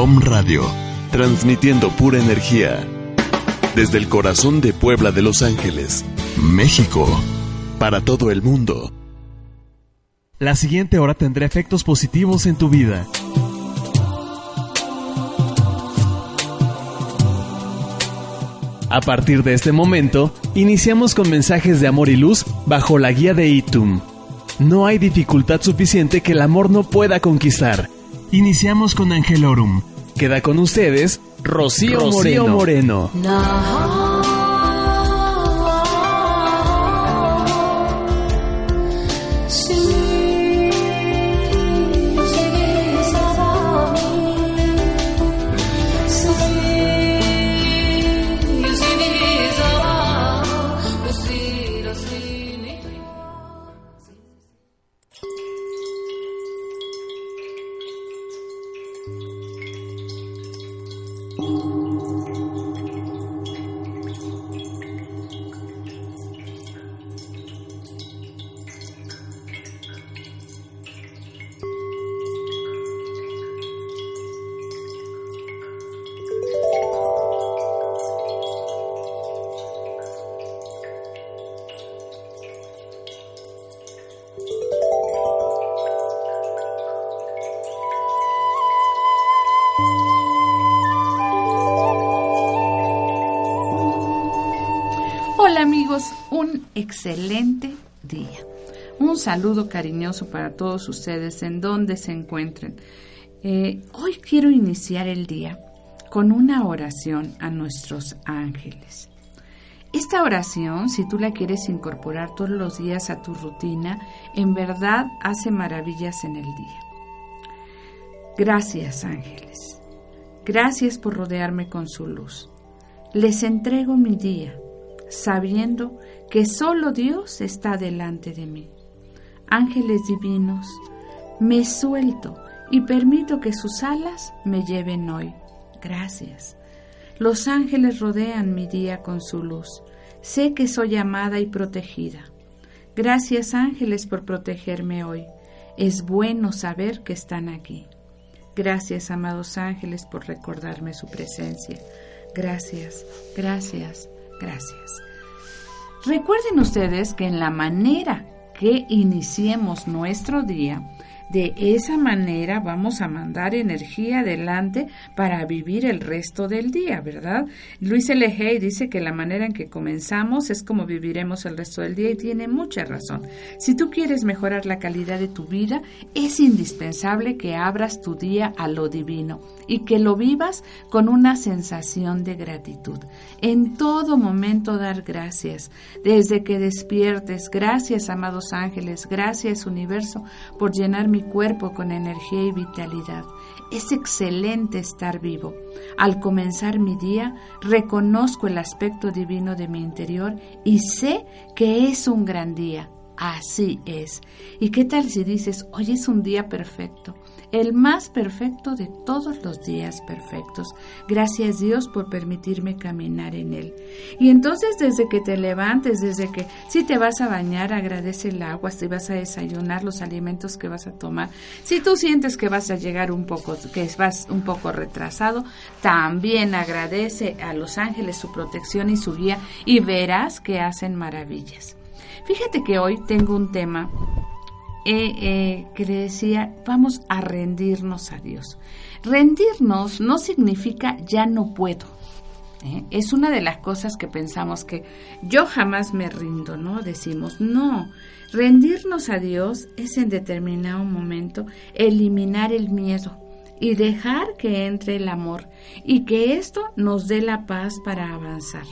Om Radio transmitiendo pura energía. Desde el corazón de Puebla de Los Ángeles, México, para todo el mundo. La siguiente hora tendrá efectos positivos en tu vida. A partir de este momento, iniciamos con mensajes de amor y luz bajo la guía de Itum. No hay dificultad suficiente que el amor no pueda conquistar. Iniciamos con Angelorum, Queda con ustedes Rocío, Moreno. Moreno. Excelente día. Un saludo cariñoso para todos ustedes en donde se encuentren. Eh, hoy quiero iniciar el día con una oración a nuestros ángeles. Esta oración, si tú la quieres incorporar todos los días a tu rutina, en verdad hace maravillas en el día. Gracias ángeles. Gracias por rodearme con su luz. Les entrego mi día, sabiendo que solo Dios está delante de mí. Ángeles divinos, me suelto y permito que sus alas me lleven hoy. Gracias. Los ángeles rodean mi día con su luz. Sé que soy amada y protegida. Gracias ángeles por protegerme hoy. Es bueno saber que están aquí. Gracias, amados ángeles, por recordarme su presencia. Gracias, gracias, gracias. Recuerden ustedes que en la manera que iniciemos nuestro día, de esa manera vamos a mandar energía adelante para vivir el resto del día, ¿verdad? Luis L. Dice que la manera en que comenzamos es como viviremos el resto del día y tiene mucha razón. Si tú quieres mejorar la calidad de tu vida, es indispensable que abras tu día a lo divino y que lo vivas con una sensación de gratitud. En todo momento dar gracias. Desde que despiertes, gracias amados ángeles, gracias universo por llenar mi cuerpo con energía y vitalidad. Es excelente estar vivo. Al comenzar mi día, reconozco el aspecto divino de mi interior y sé que es un gran día. Así es. ¿Y qué tal si dices, hoy es un día perfecto? El más perfecto de todos los días perfectos. Gracias Dios por permitirme caminar en él. Y entonces desde que te levantes, desde que si te vas a bañar, agradece el agua, si vas a desayunar, los alimentos que vas a tomar. Si tú sientes que vas a llegar un poco, que vas un poco retrasado, también agradece a los ángeles su protección y su guía y verás que hacen maravillas. Fíjate que hoy tengo un tema eh, eh, que le decía, vamos a rendirnos a Dios. Rendirnos no significa ya no puedo. ¿eh? Es una de las cosas que pensamos que yo jamás me rindo, ¿no? Decimos, no, rendirnos a Dios es en determinado momento eliminar el miedo y dejar que entre el amor y que esto nos dé la paz para avanzar.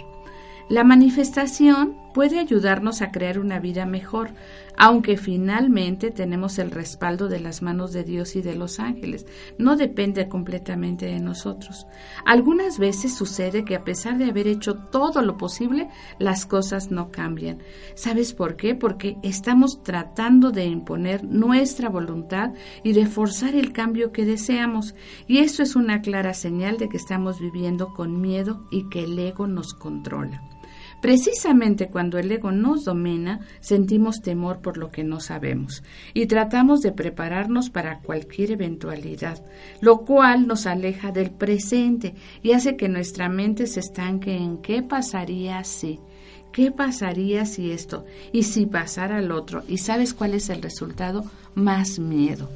La manifestación puede ayudarnos a crear una vida mejor, aunque finalmente tenemos el respaldo de las manos de Dios y de los ángeles. No depende completamente de nosotros. Algunas veces sucede que a pesar de haber hecho todo lo posible, las cosas no cambian. ¿Sabes por qué? Porque estamos tratando de imponer nuestra voluntad y de forzar el cambio que deseamos. Y eso es una clara señal de que estamos viviendo con miedo y que el ego nos controla. Precisamente cuando el ego nos domina, sentimos temor por lo que no sabemos y tratamos de prepararnos para cualquier eventualidad, lo cual nos aleja del presente y hace que nuestra mente se estanque en qué pasaría si. ¿Qué pasaría si esto? ¿Y si pasara el otro? ¿Y sabes cuál es el resultado? Más miedo.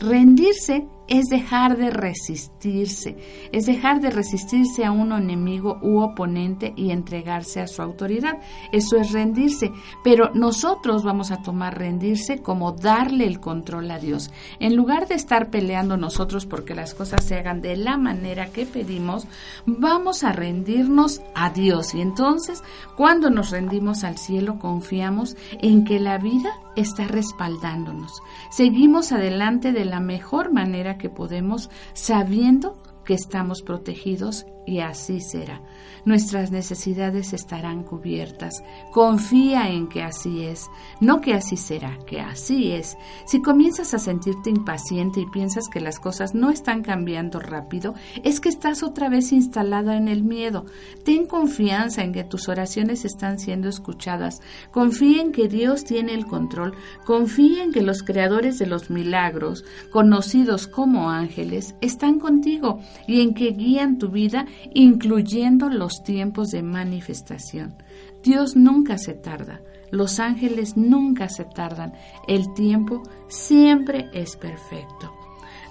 Rendirse es dejar de resistirse, es dejar de resistirse a un enemigo u oponente y entregarse a su autoridad. Eso es rendirse, pero nosotros vamos a tomar rendirse como darle el control a Dios. En lugar de estar peleando nosotros porque las cosas se hagan de la manera que pedimos, vamos a rendirnos a Dios. Y entonces, cuando nos rendimos al cielo, confiamos en que la vida está respaldándonos. Seguimos adelante de la mejor manera que podemos sabiendo que estamos protegidos y así será. Nuestras necesidades estarán cubiertas. Confía en que así es, no que así será, que así es. Si comienzas a sentirte impaciente y piensas que las cosas no están cambiando rápido, es que estás otra vez instalada en el miedo. Ten confianza en que tus oraciones están siendo escuchadas. Confía en que Dios tiene el control. Confía en que los creadores de los milagros, conocidos como ángeles, están contigo y en que guían tu vida incluyendo los tiempos de manifestación. Dios nunca se tarda, los ángeles nunca se tardan, el tiempo siempre es perfecto.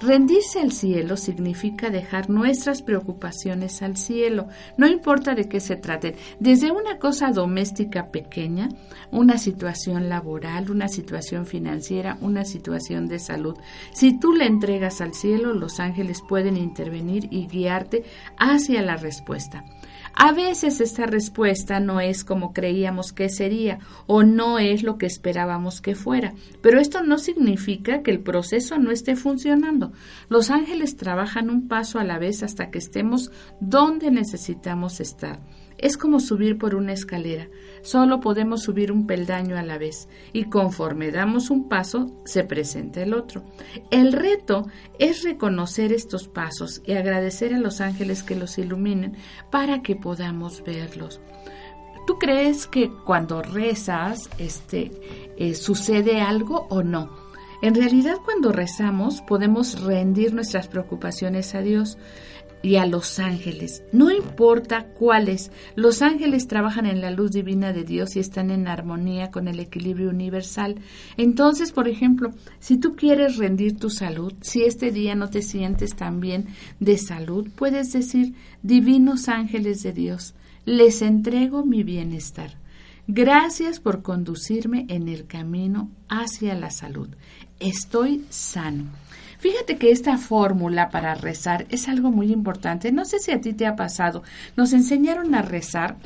Rendirse al cielo significa dejar nuestras preocupaciones al cielo, no importa de qué se trate, desde una cosa doméstica pequeña, una situación laboral, una situación financiera, una situación de salud. Si tú le entregas al cielo, los ángeles pueden intervenir y guiarte hacia la respuesta. A veces esta respuesta no es como creíamos que sería o no es lo que esperábamos que fuera, pero esto no significa que el proceso no esté funcionando. Los ángeles trabajan un paso a la vez hasta que estemos donde necesitamos estar. Es como subir por una escalera. Solo podemos subir un peldaño a la vez y conforme damos un paso se presenta el otro. El reto es reconocer estos pasos y agradecer a los ángeles que los iluminen para que podamos verlos. ¿Tú crees que cuando rezas este, eh, sucede algo o no? En realidad cuando rezamos podemos rendir nuestras preocupaciones a Dios y a los ángeles. No importa cuáles, los ángeles trabajan en la luz divina de Dios y están en armonía con el equilibrio universal. Entonces, por ejemplo, si tú quieres rendir tu salud, si este día no te sientes tan bien de salud, puedes decir, divinos ángeles de Dios, les entrego mi bienestar. Gracias por conducirme en el camino hacia la salud. Estoy sano. Fíjate que esta fórmula para rezar es algo muy importante. No sé si a ti te ha pasado. Nos enseñaron a rezar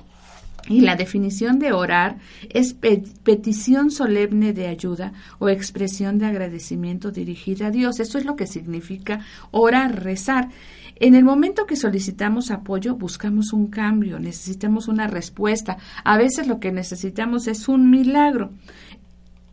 y la definición de orar es petición solemne de ayuda o expresión de agradecimiento dirigida a Dios. Eso es lo que significa orar, rezar. En el momento que solicitamos apoyo, buscamos un cambio, necesitamos una respuesta. A veces lo que necesitamos es un milagro.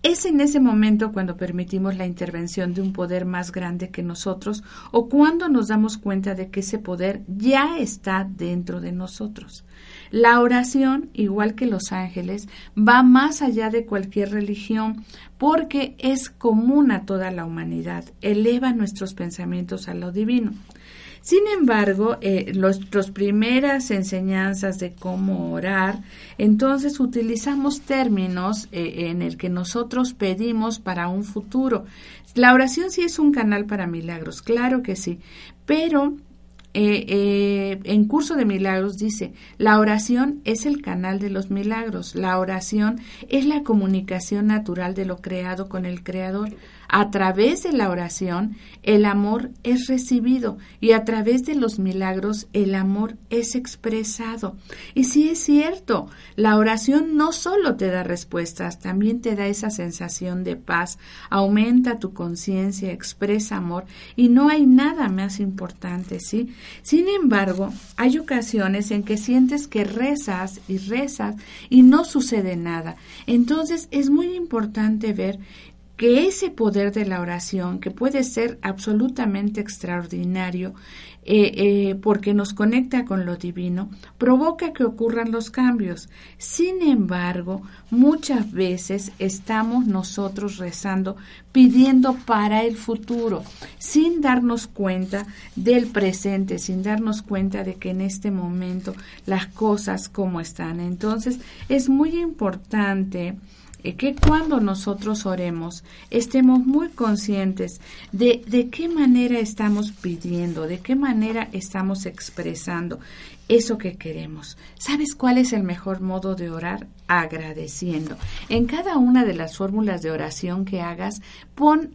Es en ese momento cuando permitimos la intervención de un poder más grande que nosotros o cuando nos damos cuenta de que ese poder ya está dentro de nosotros. La oración, igual que los ángeles, va más allá de cualquier religión porque es común a toda la humanidad, eleva nuestros pensamientos a lo divino. Sin embargo, eh, nuestras primeras enseñanzas de cómo orar, entonces utilizamos términos eh, en el que nosotros pedimos para un futuro. La oración sí es un canal para milagros, claro que sí, pero eh, eh, en Curso de Milagros dice, la oración es el canal de los milagros, la oración es la comunicación natural de lo creado con el Creador. A través de la oración, el amor es recibido y a través de los milagros, el amor es expresado. Y sí es cierto, la oración no solo te da respuestas, también te da esa sensación de paz, aumenta tu conciencia, expresa amor y no hay nada más importante, ¿sí? Sin embargo, hay ocasiones en que sientes que rezas y rezas y no sucede nada. Entonces es muy importante ver que ese poder de la oración, que puede ser absolutamente extraordinario, eh, eh, porque nos conecta con lo divino, provoca que ocurran los cambios. Sin embargo, muchas veces estamos nosotros rezando, pidiendo para el futuro, sin darnos cuenta del presente, sin darnos cuenta de que en este momento las cosas como están. Entonces, es muy importante que cuando nosotros oremos estemos muy conscientes de, de qué manera estamos pidiendo, de qué manera estamos expresando eso que queremos. ¿Sabes cuál es el mejor modo de orar? Agradeciendo. En cada una de las fórmulas de oración que hagas, pon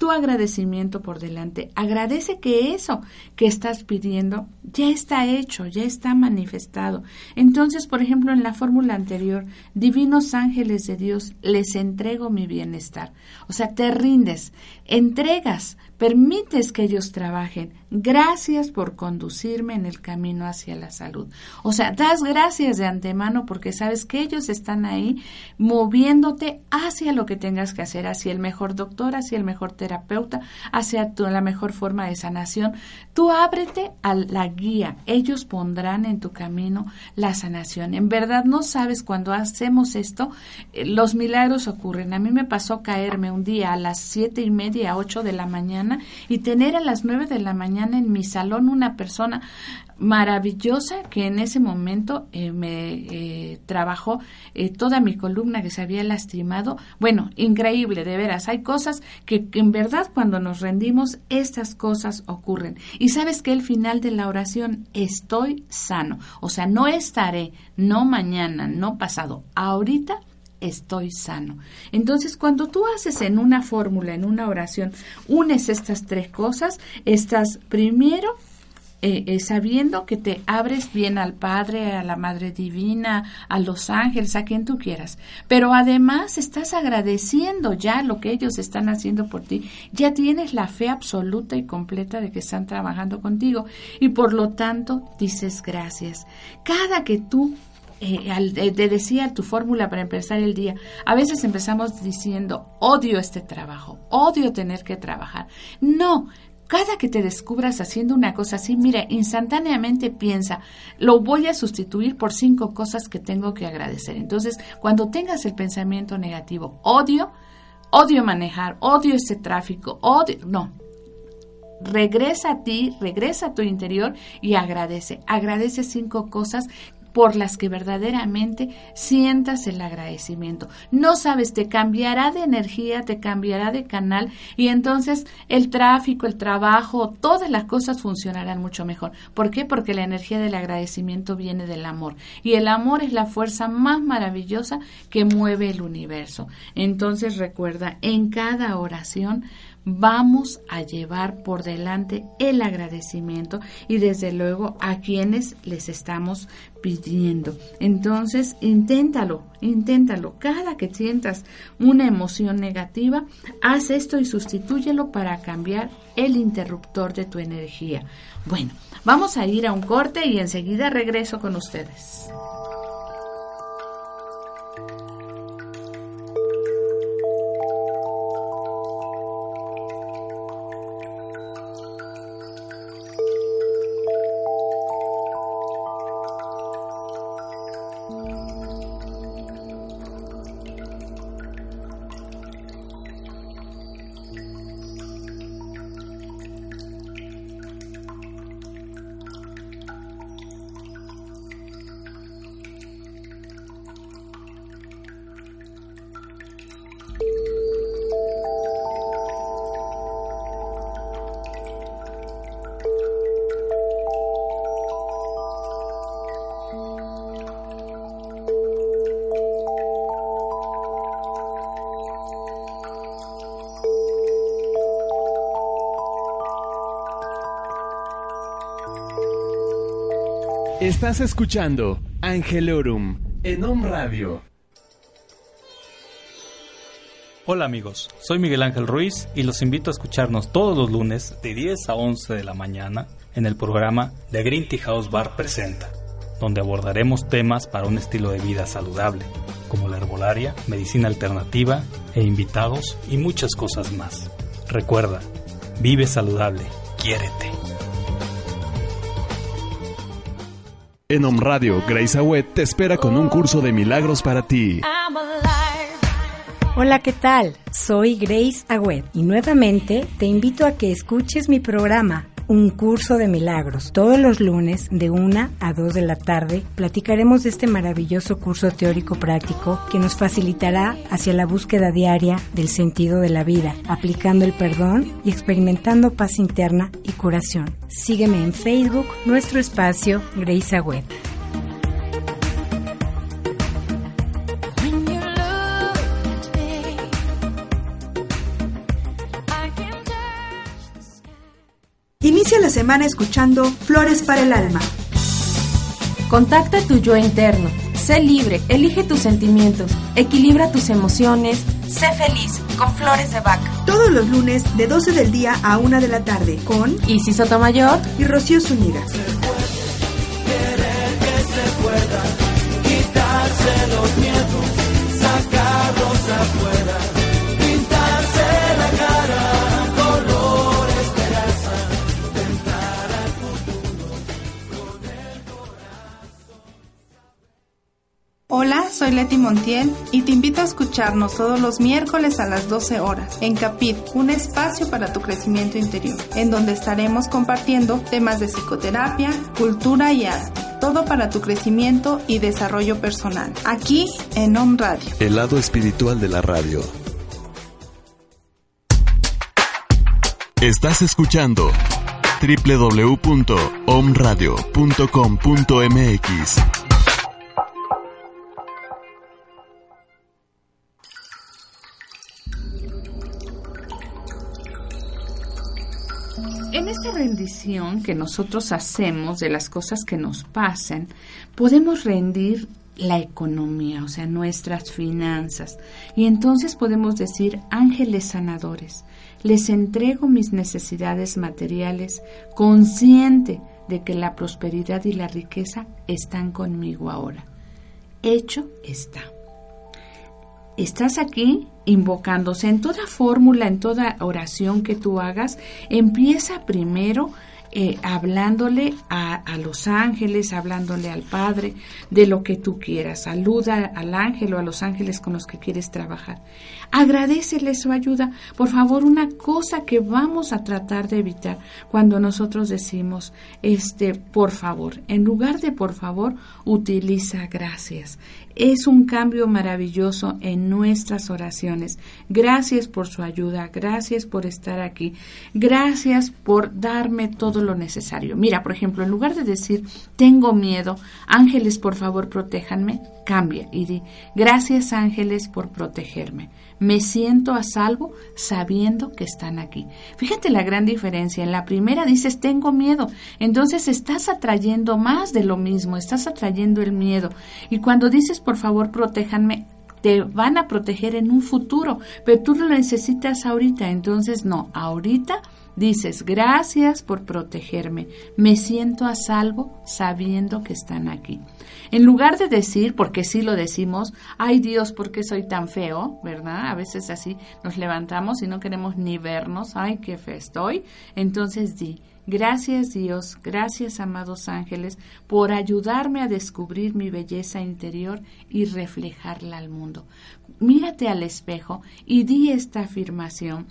tu agradecimiento por delante. Agradece que eso que estás pidiendo ya está hecho, ya está manifestado. Entonces, por ejemplo, en la fórmula anterior, divinos ángeles de Dios, les entrego mi bienestar. O sea, te rindes, entregas, permites que ellos trabajen. Gracias por conducirme en el camino hacia la salud. O sea, das gracias de antemano porque sabes que ellos están ahí moviéndote hacia lo que tengas que hacer, hacia el mejor doctor, hacia el mejor terapeuta, hacia la mejor forma de sanación. Tú ábrete a la guía. Ellos pondrán en tu camino la sanación. En verdad no sabes cuando hacemos esto, eh, los milagros ocurren. A mí me pasó caerme un día a las siete y media, ocho de la mañana y tener a las nueve de la mañana en mi salón una persona maravillosa que en ese momento eh, me eh, trabajó eh, toda mi columna que se había lastimado. Bueno, increíble, de veras. Hay cosas que, en verdad cuando nos rendimos, estas cosas ocurren. Y sabes que el final de la oración, estoy sano. O sea, no estaré, no mañana, no pasado, ahorita estoy sano. Entonces, cuando tú haces en una fórmula, en una oración, unes estas tres cosas, estás primero eh, eh, sabiendo que te abres bien al Padre, a la Madre Divina, a los ángeles, a quien tú quieras. Pero además estás agradeciendo ya lo que ellos están haciendo por ti. Ya tienes la fe absoluta y completa de que están trabajando contigo y por lo tanto dices gracias. Cada que tú eh, te decía tu fórmula para empezar el día, a veces empezamos diciendo, odio este trabajo, odio tener que trabajar. No, cada que te descubras haciendo una cosa así, mira, instantáneamente piensa, lo voy a sustituir por cinco cosas que tengo que agradecer. Entonces, cuando tengas el pensamiento negativo, odio, odio manejar, odio este tráfico, odio, no. Regresa a ti, regresa a tu interior y agradece. Agradece cinco cosas por las que verdaderamente sientas el agradecimiento. No sabes, te cambiará de energía, te cambiará de canal y entonces el tráfico, el trabajo, todas las cosas funcionarán mucho mejor. ¿Por qué? Porque la energía del agradecimiento viene del amor y el amor es la fuerza más maravillosa que mueve el universo. Entonces recuerda, en cada oración vamos a llevar por delante el agradecimiento y desde luego a quienes les estamos pidiendo. Entonces, inténtalo, inténtalo. Cada que sientas una emoción negativa, haz esto y sustitúyelo para cambiar el interruptor de tu energía. Bueno, vamos a ir a un corte y enseguida regreso con ustedes. Estás escuchando Angelorum en Om Radio. Hola amigos, soy Miguel Ángel Ruiz y los invito a escucharnos todos los lunes de 10 a 11 de la mañana en el programa The Green Tea House Bar Presenta, donde abordaremos temas para un estilo de vida saludable, como la herbolaria, medicina alternativa e invitados y muchas cosas más. Recuerda, vive saludable, quiérete. En Om Radio, Grace Awet te espera con un curso de milagros para ti. Hola, ¿qué tal? Soy Grace Agüed y nuevamente te invito a que escuches mi programa un curso de milagros. Todos los lunes de 1 a 2 de la tarde platicaremos de este maravilloso curso teórico práctico que nos facilitará hacia la búsqueda diaria del sentido de la vida, aplicando el perdón y experimentando paz interna y curación. Sígueme en Facebook, nuestro espacio Grace Agüed. Semana escuchando Flores para el Alma. Contacta tu yo interno. Sé libre, elige tus sentimientos, equilibra tus emociones, sé feliz con Flores de Vaca. Todos los lunes de 12 del día a 1 de la tarde con Isis Sotomayor y Rocío Zúñiga. quitarse los miedos, sacarlos afuera, Hola, soy Leti Montiel y te invito a escucharnos todos los miércoles a las 12 horas en Capit, un espacio para tu crecimiento interior, en donde estaremos compartiendo temas de psicoterapia, cultura y arte. Todo para tu crecimiento y desarrollo personal. Aquí en Om Radio. El lado espiritual de la radio. Estás escuchando www.omradio.com.mx. En esta rendición que nosotros hacemos de las cosas que nos pasen, podemos rendir la economía, o sea, nuestras finanzas. Y entonces podemos decir, ángeles sanadores, les entrego mis necesidades materiales, consciente de que la prosperidad y la riqueza están conmigo ahora. Hecho está. Estás aquí invocándose en toda fórmula, en toda oración que tú hagas, empieza primero eh, hablándole a, los ángeles, hablándole al Padre de lo que tú quieras. Saluda al ángel o a los ángeles con los que quieres trabajar. Agradecele su ayuda. Por favor, una cosa que vamos a tratar de evitar cuando nosotros decimos, este, por favor, en lugar de por favor, utiliza gracias. Es un cambio maravilloso en nuestras oraciones. Gracias por su ayuda, gracias por estar aquí, gracias por darme todo lo necesario. Mira, por ejemplo, en lugar de decir, tengo miedo, ángeles, por favor, protéjanme, cambia y di, gracias ángeles por protegerme. Me siento a salvo sabiendo que están aquí. Fíjate la gran diferencia. En la primera dices, tengo miedo. Entonces estás atrayendo más de lo mismo, estás atrayendo el miedo. Y cuando dices, por favor, protéjanme, te van a proteger en un futuro, pero tú lo necesitas ahorita. Entonces, no, ahorita dices, gracias por protegerme. Me siento a salvo sabiendo que están aquí. En lugar de decir, porque sí lo decimos, ay Dios, ¿por qué soy tan feo? ¿Verdad? A veces así nos levantamos y no queremos ni vernos, ay, qué feo estoy. Entonces di, gracias Dios, gracias amados ángeles, por ayudarme a descubrir mi belleza interior y reflejarla al mundo. Mírate al espejo y di esta afirmación.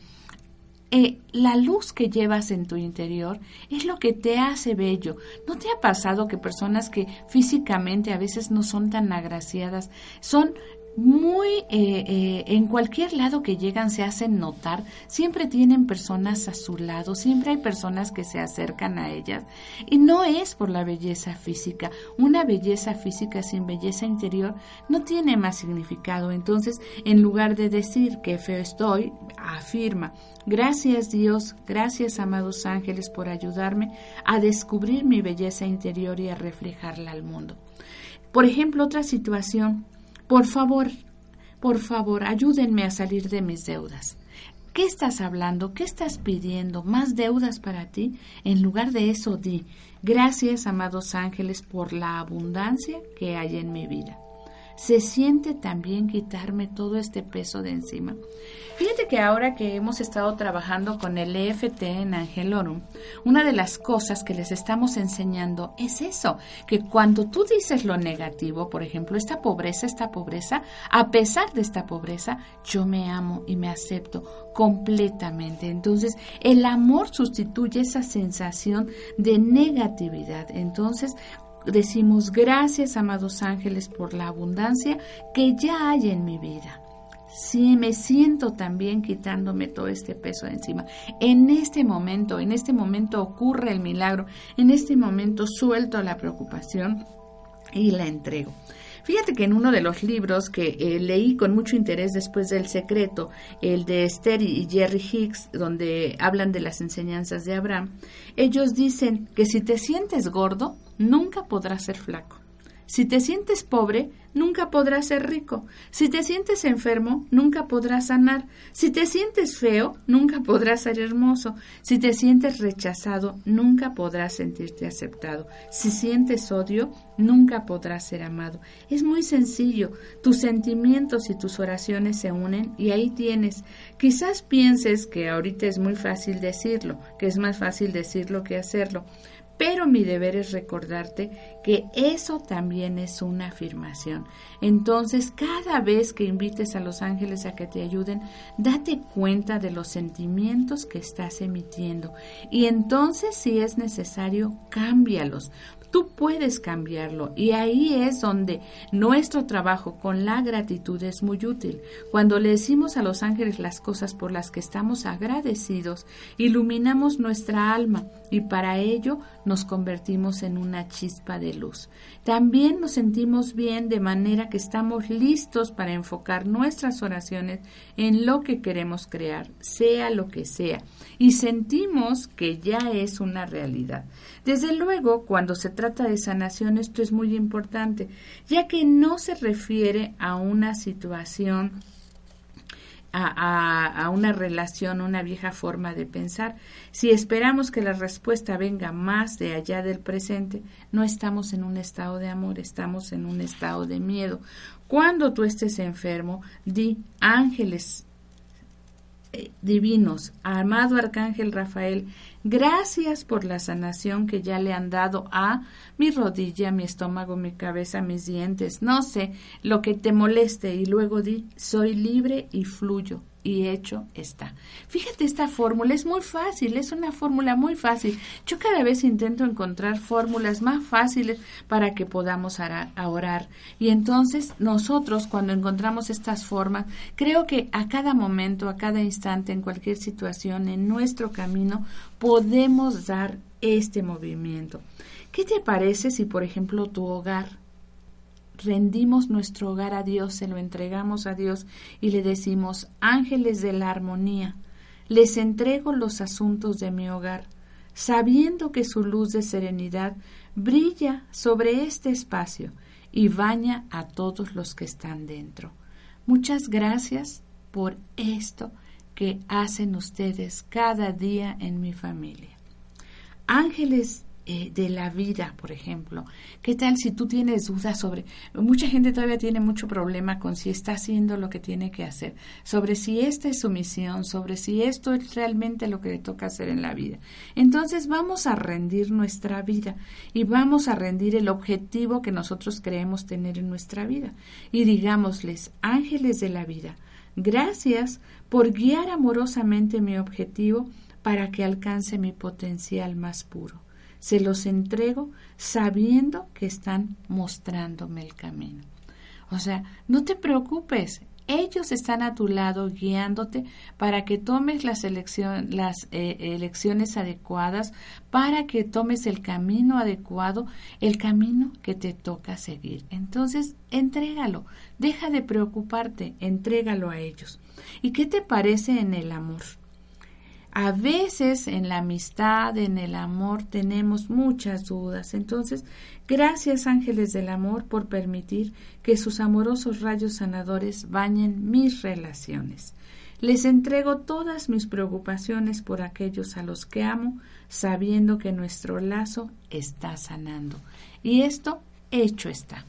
Eh, la luz que llevas en tu interior es lo que te hace bello. ¿No te ha pasado que personas que físicamente a veces no son tan agraciadas son muy eh, eh, en cualquier lado que llegan se hacen notar, siempre tienen personas a su lado, siempre hay personas que se acercan a ellas. Y no es por la belleza física, una belleza física sin belleza interior no tiene más significado, entonces en lugar de decir que feo estoy, afirma, gracias Dios, gracias amados ángeles por ayudarme a descubrir mi belleza interior y a reflejarla al mundo. Por ejemplo, otra situación, por favor, por favor, ayúdenme a salir de mis deudas. ¿Qué estás hablando? ¿Qué estás pidiendo? ¿Más deudas para ti? En lugar de eso, di, gracias, amados ángeles, por la abundancia que hay en mi vida. Se siente también quitarme todo este peso de encima. Fíjate que ahora que hemos estado trabajando con el EFT en Angelorum, una de las cosas que les estamos enseñando es eso, que cuando tú dices lo negativo, por ejemplo, esta pobreza, esta pobreza, a pesar de esta pobreza, yo me amo y me acepto completamente. Entonces, el amor sustituye esa sensación de negatividad. Entonces, decimos gracias, amados ángeles, por la abundancia que ya hay en mi vida. Sí, me siento también quitándome todo este peso de encima. En este momento, en este momento ocurre el milagro. En este momento suelto la preocupación y la entrego. Fíjate que en uno de los libros que eh, leí con mucho interés después del secreto, el de Esther y Jerry Hicks, donde hablan de las enseñanzas de Abraham, ellos dicen que si te sientes gordo, nunca podrás ser flaco. Si te sientes pobre, nunca podrás ser rico. Si te sientes enfermo, nunca podrás sanar. Si te sientes feo, nunca podrás ser hermoso. Si te sientes rechazado, nunca podrás sentirte aceptado. Si sientes odio, nunca podrás ser amado. Es muy sencillo. Tus sentimientos y tus oraciones se unen y ahí tienes. Quizás pienses que ahorita es muy fácil decirlo, que es más fácil decirlo que hacerlo pero mi deber es recordarte que eso también es una afirmación. Entonces, cada vez que invites a los ángeles a que te ayuden, date cuenta de los sentimientos que estás emitiendo y entonces, si es necesario, cámbialos. Tú puedes cambiarlo y ahí es donde nuestro trabajo con la gratitud es muy útil. Cuando le decimos a los ángeles las cosas por las que estamos agradecidos, iluminamos nuestra alma y para ello nos convertimos en una chispa de luz. También nos sentimos bien de manera que estamos listos para enfocar nuestras oraciones en lo que queremos crear, sea lo que sea, y sentimos que ya es una realidad. Desde luego, cuando se trata de sanación, esto es muy importante, ya que no se refiere a una situación a, una relación, una vieja forma de pensar. Si esperamos que la respuesta venga más de allá del presente, no estamos en un estado de amor, estamos en un estado de miedo. Cuando tú estés enfermo, di ángeles divinos, amado Arcángel Rafael, gracias por la sanación que ya le han dado a mi rodilla, mi estómago, mi cabeza, mis dientes, no sé, lo que te moleste y luego di, soy libre y fluyo y hecho está. Fíjate esta fórmula, es muy fácil, es una fórmula muy fácil. Yo cada vez intento encontrar fórmulas más fáciles para que podamos orar. Y entonces nosotros cuando encontramos estas formas, creo que a cada momento, a cada instante, en cualquier situación, en nuestro camino, podemos dar este movimiento. ¿Qué te parece si, por ejemplo, tu hogar rendimos nuestro hogar a Dios, se lo entregamos a Dios y le decimos, ángeles de la armonía, les entrego los asuntos de mi hogar, sabiendo que su luz de serenidad brilla sobre este espacio y baña a todos los que están dentro. Muchas gracias por esto que hacen ustedes cada día en mi familia. Ángeles eh, de la vida, por ejemplo. ¿Qué tal si tú tienes dudas sobre... Mucha gente todavía tiene mucho problema con si está haciendo lo que tiene que hacer, sobre si esta es su misión, sobre si esto es realmente lo que le toca hacer en la vida. Entonces vamos a rendir nuestra vida y vamos a rendir el objetivo que nosotros creemos tener en nuestra vida. Y digámosles, ángeles de la vida, gracias por guiar amorosamente mi objetivo para que alcance mi potencial más puro se los entrego sabiendo que están mostrándome el camino. O sea, no te preocupes, ellos están a tu lado guiándote para que tomes las, las eh, elecciones adecuadas, para que tomes el camino adecuado, el camino que te toca seguir. Entonces, entrégalo, deja de preocuparte, entrégalo a ellos. ¿Y qué te parece en el amor? A veces en la amistad, en el amor, tenemos muchas dudas. Entonces, gracias ángeles del amor por permitir que sus amorosos rayos sanadores bañen mis relaciones. Les entrego todas mis preocupaciones por aquellos a los que amo, sabiendo que nuestro lazo está sanando. Y esto hecho está.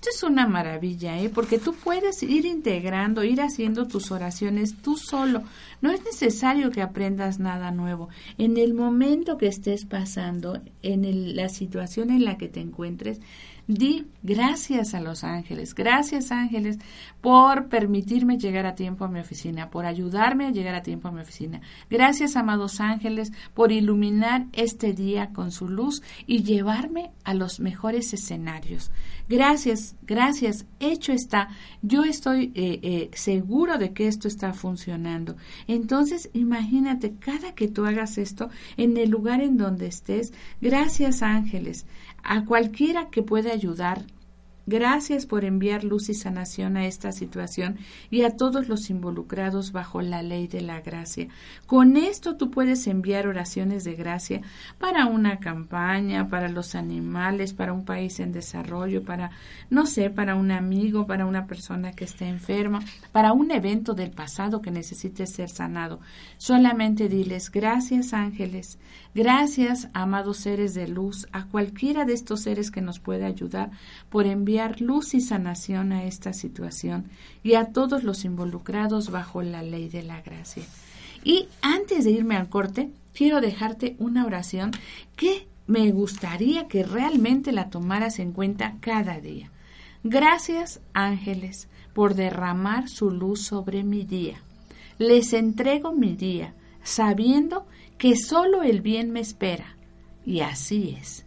Esto es una maravilla, ¿eh? porque tú puedes ir integrando, ir haciendo tus oraciones tú solo. No es necesario que aprendas nada nuevo. En el momento que estés pasando, en la situación en la que te encuentres, Di gracias a los ángeles, gracias ángeles por permitirme llegar a tiempo a mi oficina, por ayudarme a llegar a tiempo a mi oficina. Gracias, amados ángeles, por iluminar este día con su luz y llevarme a los mejores escenarios. Gracias, gracias, hecho está. Yo estoy eh, eh, seguro de que esto está funcionando. Entonces, imagínate, cada que tú hagas esto, en el lugar en donde estés, gracias ángeles a cualquiera que pueda ayudar. Gracias por enviar luz y sanación a esta situación y a todos los involucrados bajo la ley de la gracia. Con esto tú puedes enviar oraciones de gracia para una campaña, para los animales, para un país en desarrollo, para, no sé, para un amigo, para una persona que esté enferma, para un evento del pasado que necesite ser sanado. Solamente diles gracias ángeles, Gracias, amados seres de luz, a cualquiera de estos seres que nos pueda ayudar por enviar luz y sanación a esta situación y a todos los involucrados bajo la ley de la gracia. Y antes de irme al corte, quiero dejarte una oración que me gustaría que realmente la tomaras en cuenta cada día. Gracias, ángeles, por derramar su luz sobre mi día. Les entrego mi día, sabiendo que solo el bien me espera. Y así es.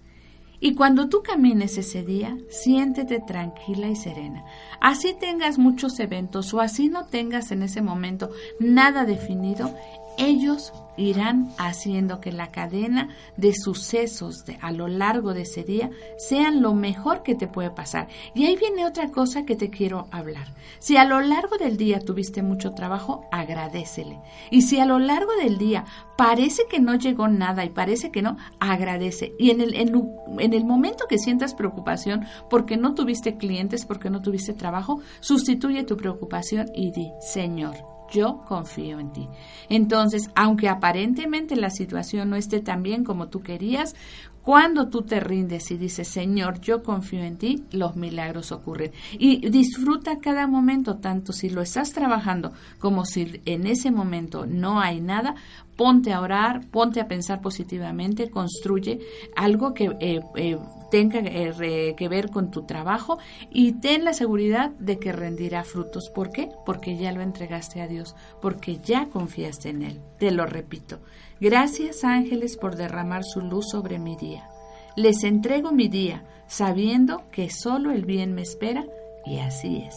Y cuando tú camines ese día, siéntete tranquila y serena. Así tengas muchos eventos o así no tengas en ese momento nada definido, ellos irán haciendo que la cadena de sucesos a lo largo de ese día sean lo mejor que te puede pasar. Y ahí viene otra cosa que te quiero hablar. Si a lo largo del día tuviste mucho trabajo, agradecele. Y si a lo largo del día parece que no llegó nada y parece que no, agradece. Y en el, en el momento que sientas preocupación porque no tuviste clientes, porque no tuviste trabajo, sustituye tu preocupación y di, Señor, yo confío en ti. Entonces, aunque aparentemente la situación no esté tan bien como tú querías, cuando tú te rindes y dices, Señor, yo confío en ti, los milagros ocurren. Y disfruta cada momento, tanto si lo estás trabajando como si en ese momento no hay nada, ponte a orar, ponte a pensar positivamente, construye algo que eh, eh, tenga eh, que ver con tu trabajo y ten la seguridad de que rendirá frutos. ¿Por qué? Porque ya lo entregaste a Dios, porque ya confiaste en Él. Te lo repito. Gracias ángeles por derramar su luz sobre mi día. Les entrego mi día, sabiendo que solo el bien me espera, y así es.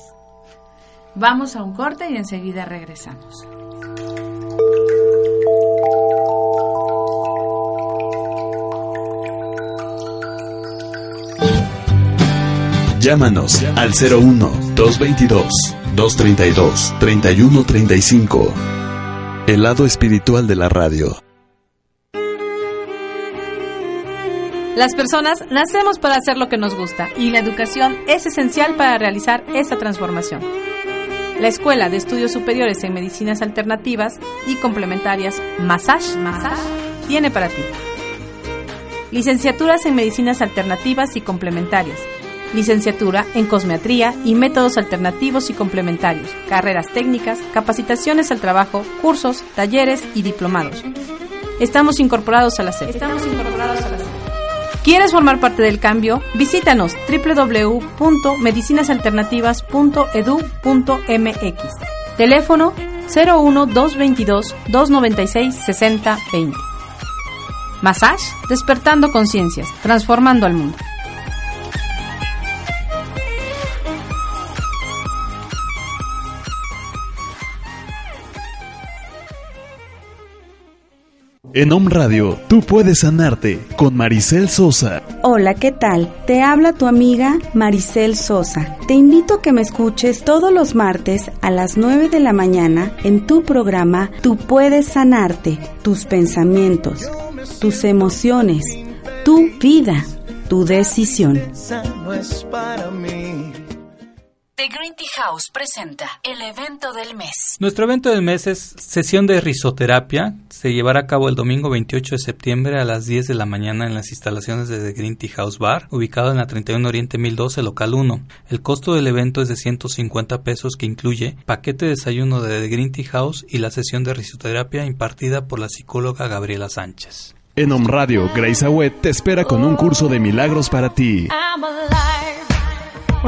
Vamos a un corte y enseguida regresamos. Llámanos al 01 222 232 3135. El lado espiritual de la radio. Las personas nacemos para hacer lo que nos gusta y la educación es esencial para realizar esta transformación. La Escuela de Estudios Superiores en Medicinas Alternativas y Complementarias Massage, Massage tiene para ti. Licenciaturas en Medicinas Alternativas y Complementarias licenciatura en cosmetría y métodos alternativos y complementarios, carreras técnicas, capacitaciones al trabajo, cursos, talleres y diplomados. Estamos incorporados a la SEP. Estamos incorporados a la ¿Quieres formar parte del cambio? Visítanos www.medicinasalternativas.edu.mx. Teléfono 01 222 296 6020. Massage, despertando conciencias, transformando al mundo. En Om Radio, tú puedes sanarte con Maricel Sosa. Hola, ¿qué tal? Te habla tu amiga Maricel Sosa. Te invito a que me escuches todos los martes a las 9 de la mañana en tu programa Tú puedes sanarte, tus pensamientos, tus emociones, tu vida, tu decisión. No es para mí. The Green Tea House presenta el evento del mes. Nuestro evento del mes es sesión de risoterapia. Se llevará a cabo el domingo 28 de septiembre a las 10 de la mañana en las instalaciones de The Green Tea House Bar, ubicado en la 31 Oriente 1012, local 1. El costo del evento es de 150 pesos que incluye paquete de desayuno de The Green Tea House y la sesión de risoterapia impartida por la psicóloga Gabriela Sánchez. En Om Radio, Grace Agüed te espera con un curso de milagros para ti.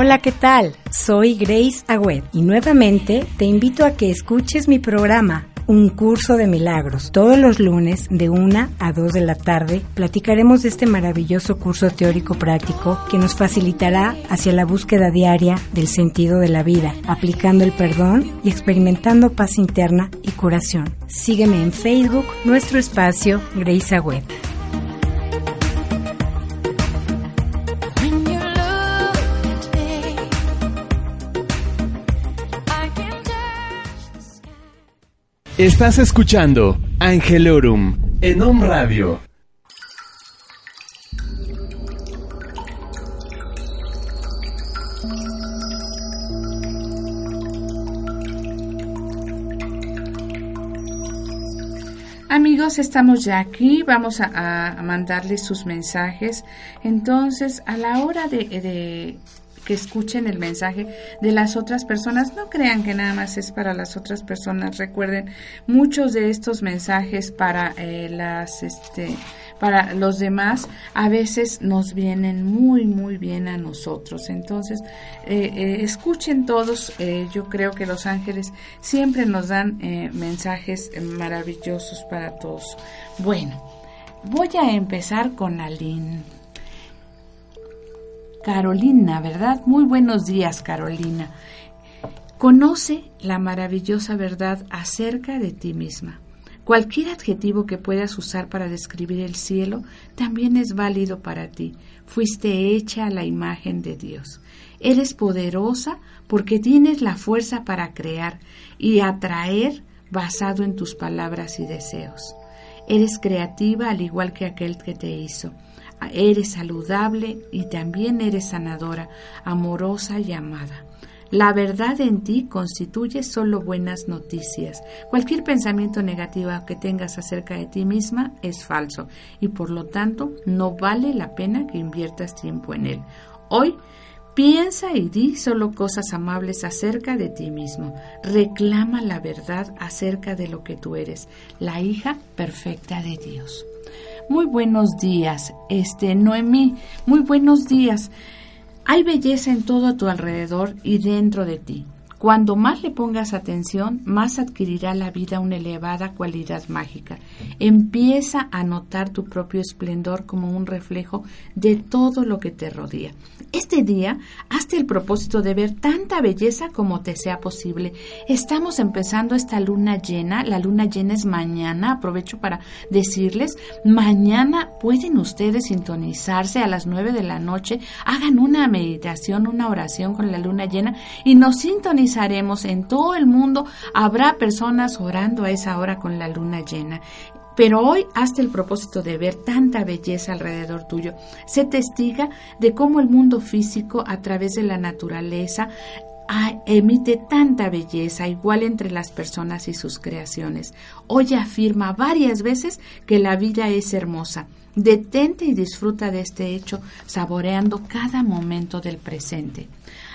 Hola, ¿qué tal? Soy Grace Agüed y nuevamente te invito a que escuches mi programa un curso de milagros. Todos los lunes de 1 a 2 de la tarde platicaremos de este maravilloso curso teórico práctico que nos facilitará hacia la búsqueda diaria del sentido de la vida, aplicando el perdón y experimentando paz interna y curación. Sígueme en Facebook, nuestro espacio Grace Agüed. Estás escuchando Angelorum en Om Radio. Amigos, estamos ya aquí, vamos a, mandarles sus mensajes. Entonces, a la hora de que escuchen el mensaje de las otras personas. No crean que nada más es para las otras personas. Recuerden, muchos de estos mensajes para eh, las, este, para los demás a veces nos vienen muy, muy bien a nosotros. Entonces, eh, eh, escuchen todos. yo creo que los ángeles siempre nos dan mensajes maravillosos para todos. Bueno, voy a empezar con Aline. Carolina, ¿verdad? Muy buenos días, Carolina. Conoce la maravillosa verdad acerca de ti misma. Cualquier adjetivo que puedas usar para describir el cielo también es válido para ti. Fuiste hecha a la imagen de Dios. Eres poderosa porque tienes la fuerza para crear y atraer basado en tus palabras y deseos. Eres creativa al igual que aquel que te hizo eres saludable y también eres sanadora, amorosa y amada. La verdad en ti constituye solo buenas noticias. Cualquier pensamiento negativo que tengas acerca de ti misma es falso y por lo tanto no vale la pena que inviertas tiempo en él. Hoy piensa y di solo cosas amables acerca de ti mismo. Reclama la verdad acerca de lo que tú eres, la hija perfecta de Dios. Muy buenos días, este Noemí, muy buenos días. Hay belleza en todo a tu alrededor y dentro de ti. Cuando más le pongas atención, más adquirirá la vida una elevada cualidad mágica. Empieza a notar tu propio esplendor como un reflejo de todo lo que te rodea. Este día, hazte el propósito de ver tanta belleza como te sea posible. Estamos empezando esta luna llena. La luna llena es mañana. Aprovecho para decirles, mañana pueden ustedes sintonizarse a las nueve de la noche. Hagan una meditación, una oración con la luna llena y nos en todo el mundo. Habrá personas orando a esa hora con la luna llena. Pero hoy hazte el propósito de ver tanta belleza alrededor tuyo. Sé testiga de cómo el mundo físico, a través de la naturaleza, emite tanta belleza igual entre las personas y sus creaciones. Hoy afirma varias veces que la vida es hermosa. Detente y disfruta de este hecho, saboreando cada momento del presente.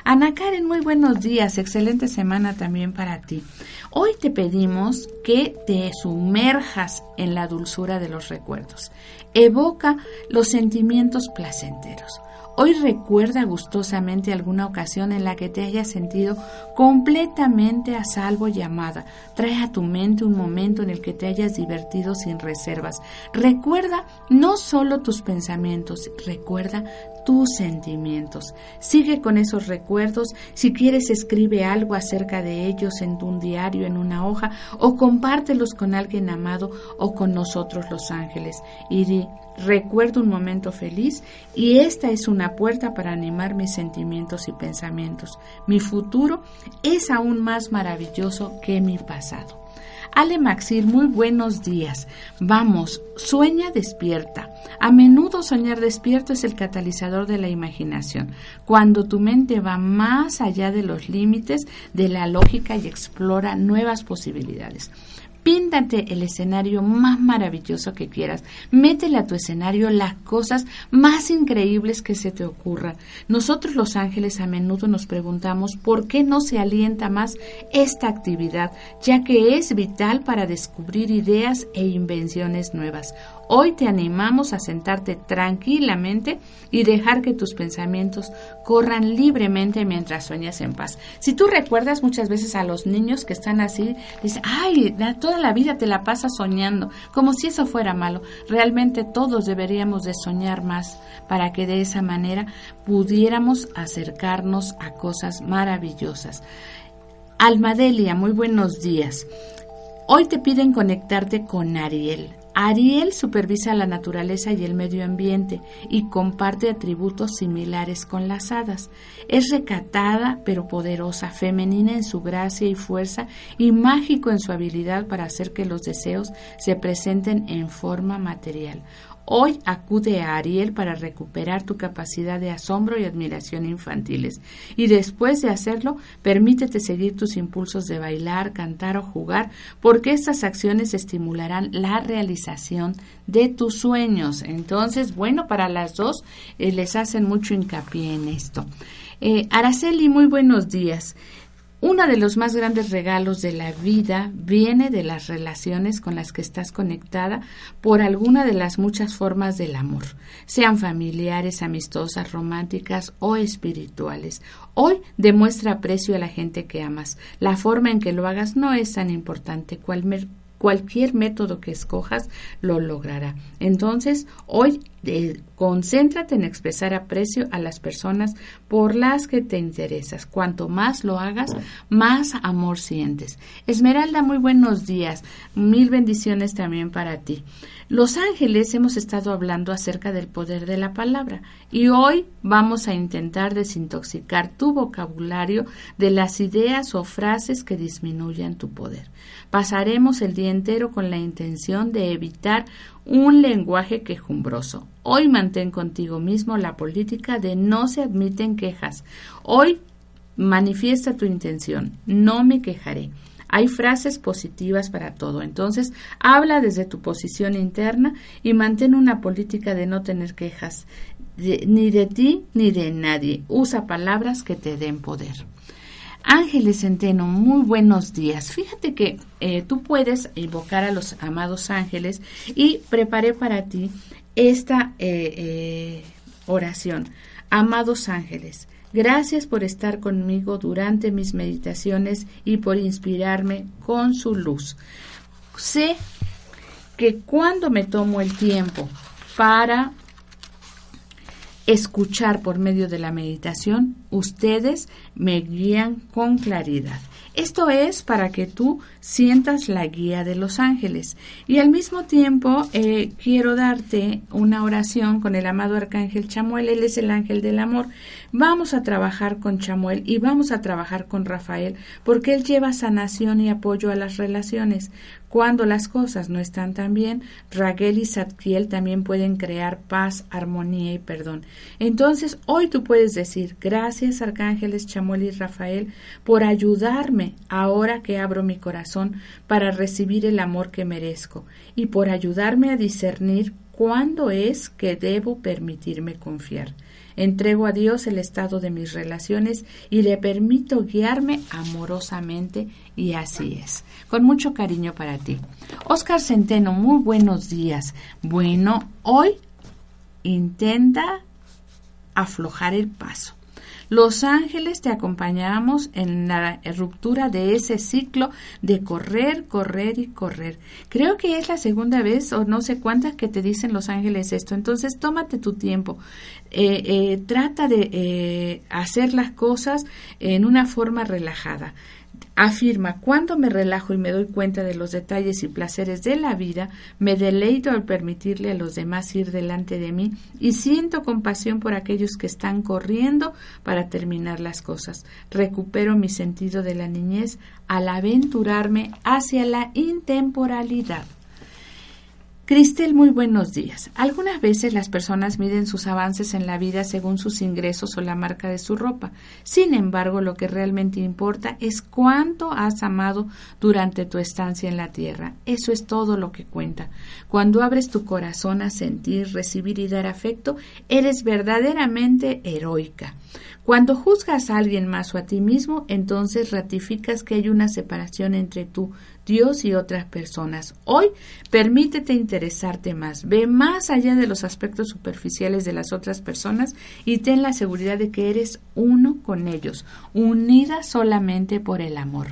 Ana Karen, muy buenos días, excelente semana también para ti. Hoy te pedimos que te sumerjas en la dulzura de los recuerdos. Evoca los sentimientos placenteros. Hoy recuerda gustosamente alguna ocasión en la que te hayas sentido completamente a salvo y amada. Trae a tu mente un momento en el que te hayas divertido sin reservas. Recuerda no solo tus pensamientos, recuerda tus sentimientos. Sigue con esos recuerdos. Si quieres, escribe algo acerca de ellos en un diario, en una hoja, o compártelos con alguien amado o con nosotros los ángeles. Y di, Recuerdo un momento feliz y esta es una puerta para animar mis sentimientos y pensamientos. Mi futuro es aún más maravilloso que mi pasado. Ale Maxir, muy buenos días. Vamos, sueña despierta. A menudo soñar despierto es el catalizador de la imaginación, cuando tu mente va más allá de los límites de la lógica y explora nuevas posibilidades. Píntate el escenario más maravilloso que quieras. Métele a tu escenario las cosas más increíbles que se te ocurran. Nosotros los ángeles a menudo nos preguntamos por qué no se alienta más esta actividad, ya que es vital para descubrir ideas e invenciones nuevas. Hoy te animamos a sentarte tranquilamente y dejar que tus pensamientos corran libremente mientras sueñas en paz. Si tú recuerdas muchas veces a los niños que están así, dicen, ay, toda la vida te la pasas soñando, como si eso fuera malo. Realmente todos deberíamos de soñar más para que de esa manera pudiéramos acercarnos a cosas maravillosas. Almadelia, muy buenos días. Hoy te piden conectarte con Ariel. Ariel supervisa la naturaleza y el medio ambiente y comparte atributos similares con las hadas. Es recatada pero poderosa, femenina en su gracia y fuerza y mágico en su habilidad para hacer que los deseos se presenten en forma material. Hoy acude a Ariel para recuperar tu capacidad de asombro y admiración infantiles. Y después de hacerlo, permítete seguir tus impulsos de bailar, cantar o jugar, porque estas acciones estimularán la realización de tus sueños. Entonces, bueno, para las dos eh, les hacen mucho hincapié en esto. Eh, Araceli, muy buenos días. Uno de los más grandes regalos de la vida viene de las relaciones con las que estás conectada por alguna de las muchas formas del amor, sean familiares, amistosas, románticas o espirituales. Hoy demuestra aprecio a la gente que amas. La forma en que lo hagas no es tan importante. cual cualquier método que escojas lo logrará. Entonces, hoy eh, concéntrate en expresar aprecio a las personas por las que te interesas. Cuanto más lo hagas, más amor sientes. Esmeralda, muy buenos días. Mil bendiciones también para ti. Los ángeles hemos estado hablando acerca del poder de la palabra y hoy vamos a intentar desintoxicar tu vocabulario de las ideas o frases que disminuyan tu poder. Pasaremos el día entero con la intención de evitar un lenguaje quejumbroso. Hoy mantén contigo mismo la política de no se admiten quejas. Hoy manifiesta tu intención. No me quejaré. Hay frases positivas para todo. Entonces, habla desde tu posición interna y mantén una política de no tener quejas ni de ti ni de nadie. Usa palabras que te den poder. Ángeles Centeno, muy buenos días. Fíjate que eh, tú puedes invocar a los amados ángeles y preparé para ti esta eh, eh, oración. Amados ángeles, gracias por estar conmigo durante mis meditaciones y por inspirarme con su luz. Sé que cuando me tomo el tiempo para escuchar por medio de la meditación, ustedes me guían con claridad. Esto es para que tú sientas la guía de los ángeles. Y al mismo tiempo eh, quiero darte una oración con el amado arcángel Chamuel. Él es el ángel del amor. Vamos a trabajar con Chamuel y vamos a trabajar con Rafael porque él lleva sanación y apoyo a las relaciones. Cuando las cosas no están tan bien, Raquel y Zadkiel también pueden crear paz, armonía y perdón. Entonces, hoy tú puedes decir, gracias Arcángeles Chamuel y Rafael por ayudarme ahora que abro mi corazón para recibir el amor que merezco y por ayudarme a discernir cuándo es que debo permitirme confiar. Entrego a Dios el estado de mis relaciones y le permito guiarme amorosamente y así es. Con mucho cariño para ti. Oscar Centeno, muy buenos días. Bueno, hoy intenta aflojar el paso. Los ángeles te acompañamos en la ruptura de ese ciclo de correr, correr y correr. Creo que es la segunda vez o no sé cuántas que te dicen los ángeles esto. Entonces, tómate tu tiempo. Eh, eh, trata de eh, hacer las cosas en una forma relajada. Afirma, cuando me relajo y me doy cuenta de los detalles y placeres de la vida, me deleito al permitirle a los demás ir delante de mí y siento compasión por aquellos que están corriendo para terminar las cosas. Recupero mi sentido de la niñez al aventurarme hacia la intemporalidad. Cristel, muy buenos días. Algunas veces las personas miden sus avances en la vida según sus ingresos o la marca de su ropa. Sin embargo, lo que realmente importa es cuánto has amado durante tu estancia en la tierra. Eso es todo lo que cuenta. Cuando abres tu corazón a sentir, recibir y dar afecto, eres verdaderamente heroica. Cuando juzgas a alguien más o a ti mismo, entonces ratificas que hay una separación entre tú, Dios y otras personas. Hoy permítete interesarte más, ve más allá de los aspectos superficiales de las otras personas y ten la seguridad de que eres uno con ellos, unida solamente por el amor.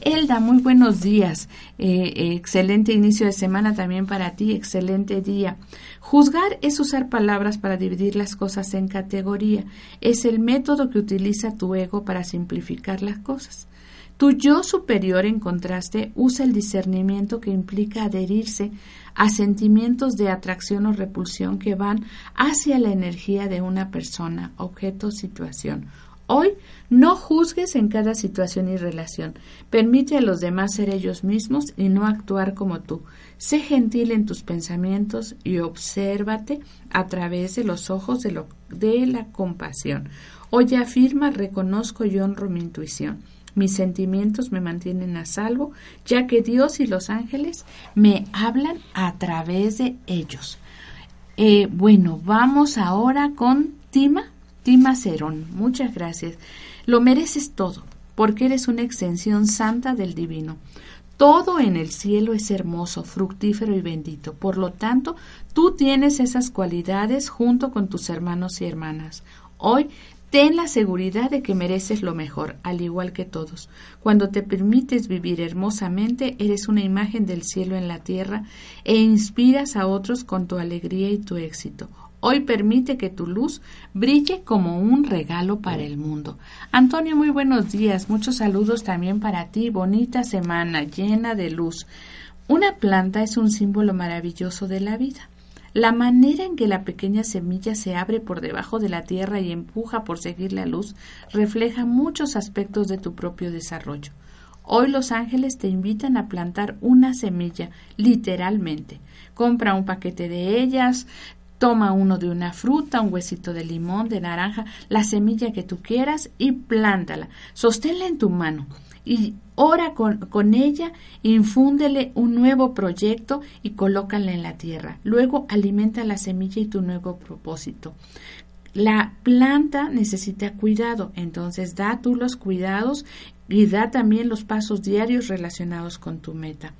Elda, muy buenos días. Eh, excelente inicio de semana también para ti. Excelente día. Juzgar es usar palabras para dividir las cosas en categoría. Es el método que utiliza tu ego para simplificar las cosas. Tu yo superior, en contraste, usa el discernimiento que implica adherirse a sentimientos de atracción o repulsión que van hacia la energía de una persona, objeto, situación Hoy no juzgues en cada situación y relación. Permite a los demás ser ellos mismos y no actuar como tú. Sé gentil en tus pensamientos y obsérvate a través de los ojos de, la compasión. Hoy afirma, reconozco y honro mi intuición. Mis sentimientos me mantienen a salvo, ya que Dios y los ángeles me hablan a través de ellos. Eh, bueno, vamos ahora con Tima. Tima Cerón, muchas gracias. Lo mereces todo, porque eres una extensión santa del divino. Todo en el cielo es hermoso, fructífero y bendito. Por lo tanto, tú tienes esas cualidades junto con tus hermanos y hermanas. Hoy ten la seguridad de que mereces lo mejor, al igual que todos. Cuando te permites vivir hermosamente, eres una imagen del cielo en la tierra e inspiras a otros con tu alegría y tu éxito. Hoy permite que tu luz brille como un regalo para el mundo. Antonio, muy buenos días. Muchos saludos también para ti. Bonita semana llena de luz. Una planta es un símbolo maravilloso de la vida. La manera en que la pequeña semilla se abre por debajo de la tierra y empuja por seguir la luz refleja muchos aspectos de tu propio desarrollo. Hoy los ángeles te invitan a plantar una semilla, literalmente. Compra un paquete de ellas, Toma uno de una fruta, un huesito de limón, de naranja, la semilla que tú quieras y plántala. Sosténla en tu mano y ora con, con, ella, infúndele un nuevo proyecto y colócala en la tierra. Luego alimenta la semilla y tu nuevo propósito. La planta necesita cuidado, entonces da tú los cuidados y da también los pasos diarios relacionados con tu meta.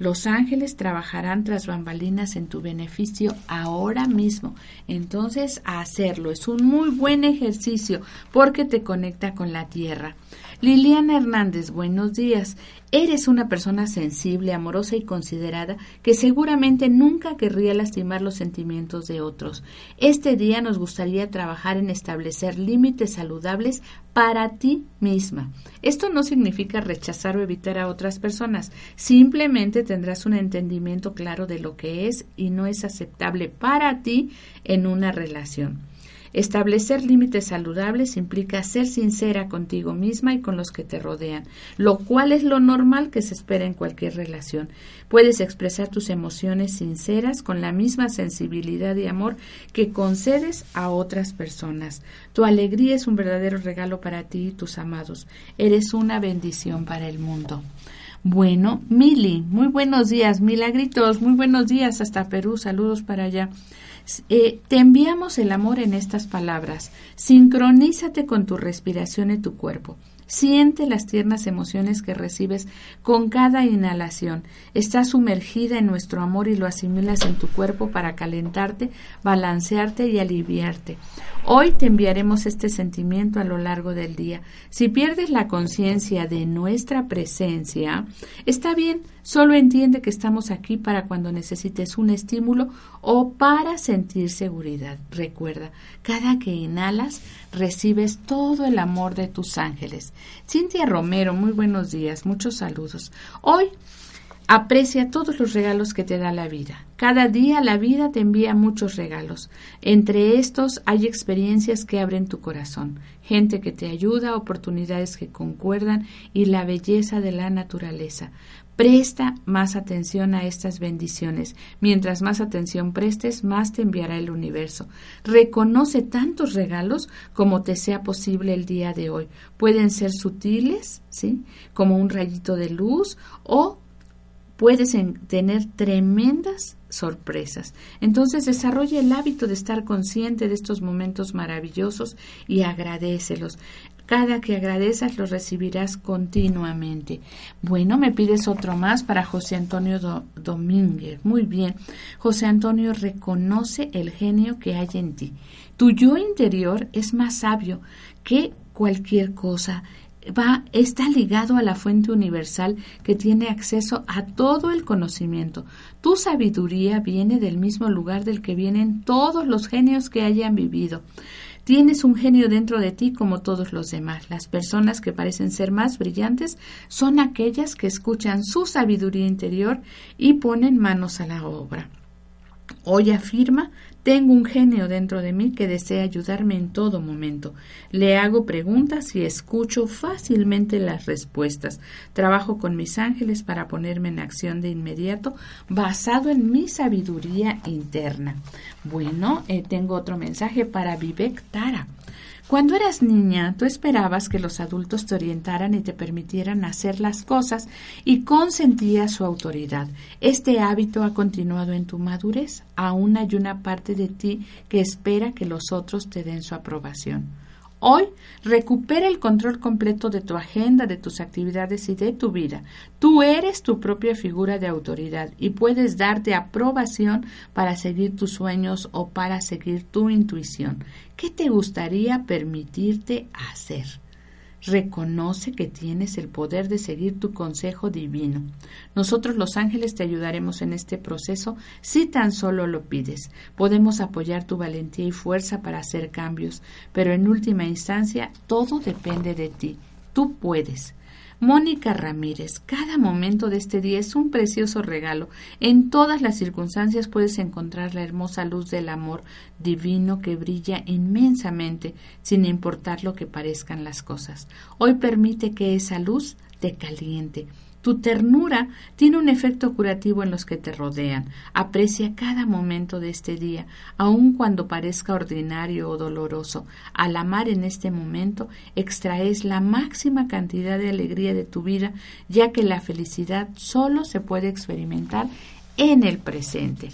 Los ángeles trabajarán tras bambalinas en tu beneficio ahora mismo. Entonces, hacerlo. Es un muy buen ejercicio porque te conecta con la tierra. Liliana Hernández, buenos días. Eres una persona sensible, amorosa y considerada que seguramente nunca querría lastimar los sentimientos de otros. Este día nos gustaría trabajar en establecer límites saludables para ti misma. Esto no significa rechazar o evitar a otras personas, simplemente tendrás un entendimiento claro de lo que es y no es aceptable para ti en una relación. Establecer límites saludables implica ser sincera contigo misma y con los que te rodean, lo cual es lo normal que se espera en cualquier relación. Puedes expresar tus emociones sinceras con la misma sensibilidad y amor que concedes a otras personas. Tu alegría es un verdadero regalo para ti y tus amados. Eres una bendición para el mundo. Bueno, Mili, muy buenos días, milagritos, muy buenos días hasta Perú, saludos para allá. Eh, te enviamos el amor en estas palabras. Sincronízate con tu respiración y tu cuerpo. Siente las tiernas emociones que recibes con cada inhalación. Estás sumergida en nuestro amor y lo asimilas en tu cuerpo para calentarte, balancearte y aliviarte. Hoy te enviaremos este sentimiento a lo largo del día. Si pierdes la conciencia de nuestra presencia, está bien, solo entiende que estamos aquí para cuando necesites un estímulo o para sentir seguridad. Recuerda, cada que inhalas, recibes todo el amor de tus ángeles. Cintia Romero, muy buenos días, muchos saludos. Hoy Aprecia todos los regalos que te da la vida. Cada día la vida te envía muchos regalos. Entre estos hay experiencias que abren tu corazón, gente que te ayuda, oportunidades que concuerdan y la belleza de la naturaleza. Presta más atención a estas bendiciones. Mientras más atención prestes, más te enviará el universo. Reconoce tantos regalos como te sea posible el día de hoy. Pueden ser sutiles, ¿sí? Como un rayito de luz o puedes tener tremendas sorpresas. Entonces desarrolla el hábito de estar consciente de estos momentos maravillosos y agradecelos. Cada que agradeças los recibirás continuamente. Bueno, me pides otro más para José Antonio Domínguez. Muy bien. José Antonio reconoce el genio que hay en ti. Tu yo interior es más sabio que cualquier cosa está ligado a la fuente universal que tiene acceso a todo el conocimiento. Tu sabiduría viene del mismo lugar del que vienen todos los genios que hayan vivido. Tienes un genio dentro de ti como todos los demás. Las personas que parecen ser más brillantes son aquellas que escuchan su sabiduría interior y ponen manos a la obra. Hoy afirma tengo un genio dentro de mí que desea ayudarme en todo momento. Le hago preguntas y escucho fácilmente las respuestas. Trabajo con mis ángeles para ponerme en acción de inmediato basado en mi sabiduría interna. Bueno, eh, tengo otro mensaje para Vivek Tara. Cuando eras niña, tú esperabas que los adultos te orientaran y te permitieran hacer las cosas y consentías su autoridad. Este hábito ha continuado en tu madurez. Aún hay una parte de ti que espera que los otros te den su aprobación. Hoy recupera el control completo de tu agenda, de tus actividades y de tu vida. Tú eres tu propia figura de autoridad y puedes darte aprobación para seguir tus sueños o para seguir tu intuición. ¿Qué te gustaría permitirte hacer? Reconoce que tienes el poder de seguir tu consejo divino. Nosotros los ángeles te ayudaremos en este proceso si tan solo lo pides. Podemos apoyar tu valentía y fuerza para hacer cambios, pero en última instancia todo depende de ti. Tú puedes. Mónica Ramírez, cada momento de este día es un precioso regalo. En todas las circunstancias puedes encontrar la hermosa luz del amor divino que brilla inmensamente, sin importar lo que parezcan las cosas. Hoy permite que esa luz te caliente tu ternura tiene un efecto curativo en los que te rodean. Aprecia cada momento de este día, aun cuando parezca ordinario o doloroso. Al amar en este momento, extraes la máxima cantidad de alegría de tu vida, ya que la felicidad solo se puede experimentar en el presente.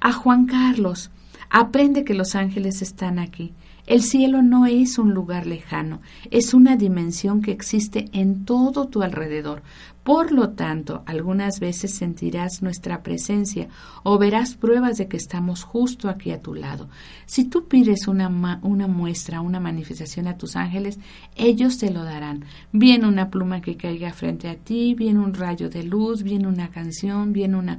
A Juan Carlos, aprende que los ángeles están aquí. El cielo no es un lugar lejano, es una dimensión que existe en todo tu alrededor. Por lo tanto, algunas veces sentirás nuestra presencia o verás pruebas de que estamos justo aquí a tu lado. Si tú pides una, muestra, una manifestación a tus ángeles, ellos te lo darán. Bien una pluma que caiga frente a ti, bien un rayo de luz, bien una canción, bien una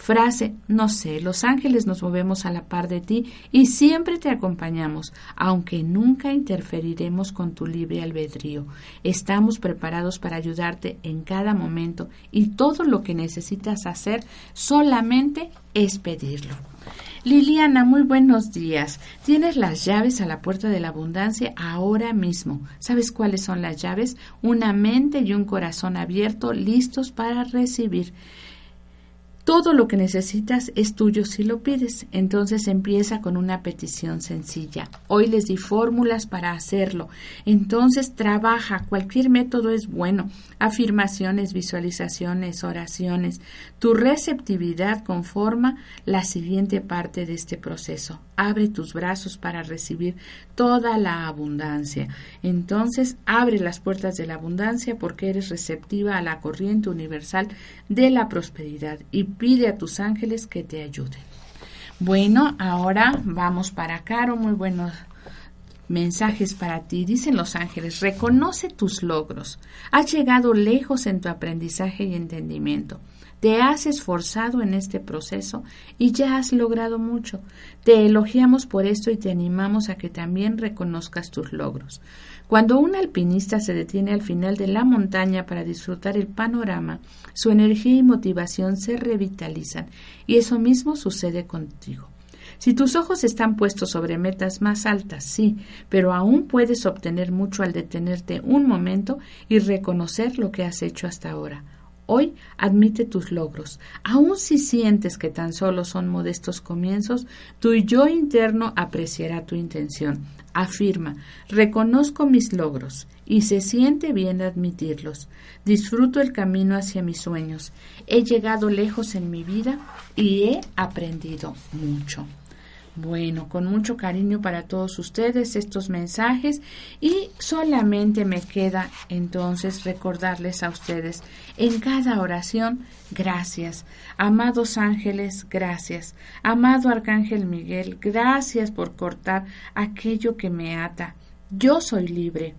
frase, no sé, los ángeles nos movemos a la par de ti y siempre te acompañamos, aunque nunca interferiremos con tu libre albedrío. Estamos preparados para ayudarte en cada momento y todo lo que necesitas hacer solamente es pedirlo. Liliana, muy buenos días. Tienes las llaves a la puerta de la abundancia ahora mismo. ¿Sabes cuáles son las llaves? Una mente y un corazón abierto listos para recibir. Todo lo que necesitas es tuyo si lo pides. Entonces empieza con una petición sencilla. Hoy les di fórmulas para hacerlo. Entonces trabaja. Cualquier método es bueno. Afirmaciones, visualizaciones, oraciones. Tu receptividad conforma la siguiente parte de este proceso. Abre tus brazos para recibir toda la abundancia. Entonces abre las puertas de la abundancia porque eres receptiva a la corriente universal de la prosperidad y pide a tus ángeles que te ayuden. Bueno, ahora vamos para Caro. Muy buenos mensajes para ti. Dicen los ángeles, reconoce tus logros. Has llegado lejos en tu aprendizaje y entendimiento. Te has esforzado en este proceso y ya has logrado mucho. Te elogiamos por esto y te animamos a que también reconozcas tus logros. Cuando un alpinista se detiene al final de la montaña para disfrutar el panorama, su energía y motivación se revitalizan y eso mismo sucede contigo. Si tus ojos están puestos sobre metas más altas, sí, pero aún puedes obtener mucho al detenerte un momento y reconocer lo que has hecho hasta ahora. Hoy admite tus logros. Aun si sientes que tan solo son modestos comienzos, tu yo interno apreciará tu intención. Afirma, reconozco mis logros y se siente bien admitirlos. Disfruto el camino hacia mis sueños. He llegado lejos en mi vida y he aprendido mucho. Bueno, con mucho cariño para todos ustedes estos mensajes y solamente me queda entonces recordarles a ustedes en cada oración gracias. Amados ángeles, gracias. Amado Arcángel Miguel, gracias por cortar aquello que me ata. Yo soy libre.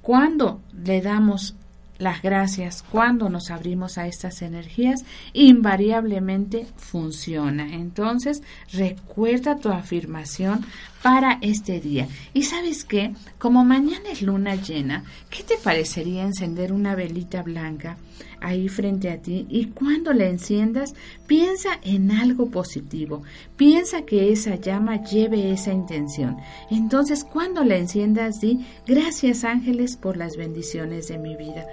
Cuando le damos las gracias cuando nos abrimos a estas energías invariablemente funciona. Entonces, recuerda tu afirmación para este día. Y sabes qué, como mañana es luna llena, ¿qué te parecería encender una velita blanca ahí frente a ti y cuando la enciendas, piensa en algo positivo, piensa que esa llama lleve esa intención. Entonces, cuando la enciendas, di, gracias ángeles por las bendiciones de mi vida.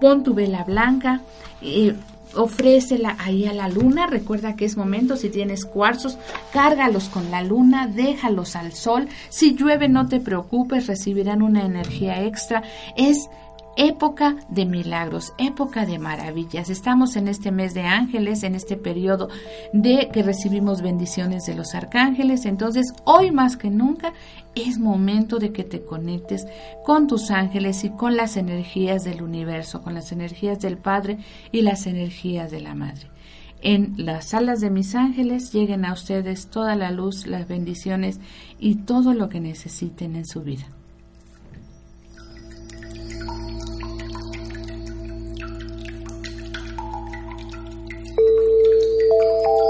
Pon tu vela blanca. y ofrécela ahí a la luna. Recuerda que es momento, si tienes cuarzos, cárgalos con la luna, déjalos al sol. Si llueve, no te preocupes, recibirán una energía extra. Es época de milagros, época de maravillas. Estamos en este mes de ángeles, en este periodo de que recibimos bendiciones de los arcángeles. Entonces, hoy más que nunca es momento de que te conectes con tus ángeles y con las energías del universo, con las energías del Padre y las energías de la Madre. En las alas de mis ángeles lleguen a ustedes toda la luz, las bendiciones y todo lo que necesiten en su vida. thank you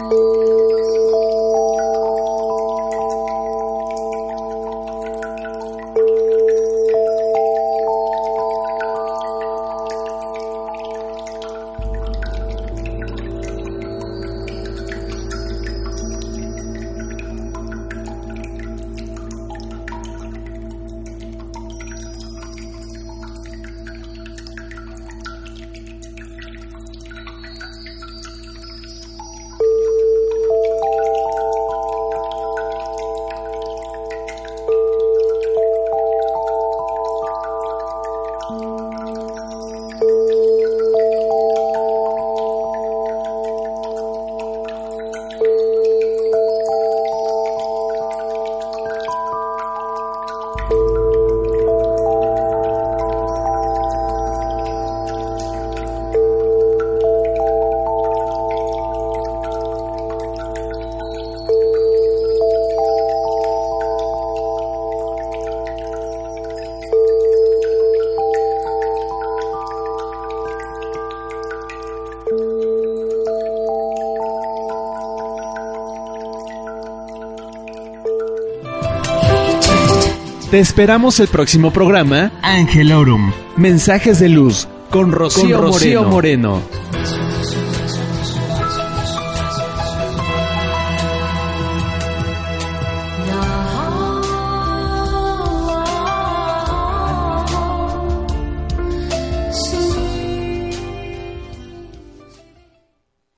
Thank you. Te esperamos el próximo programa Angelorum. Mensajes de luz con Rocío, Moreno.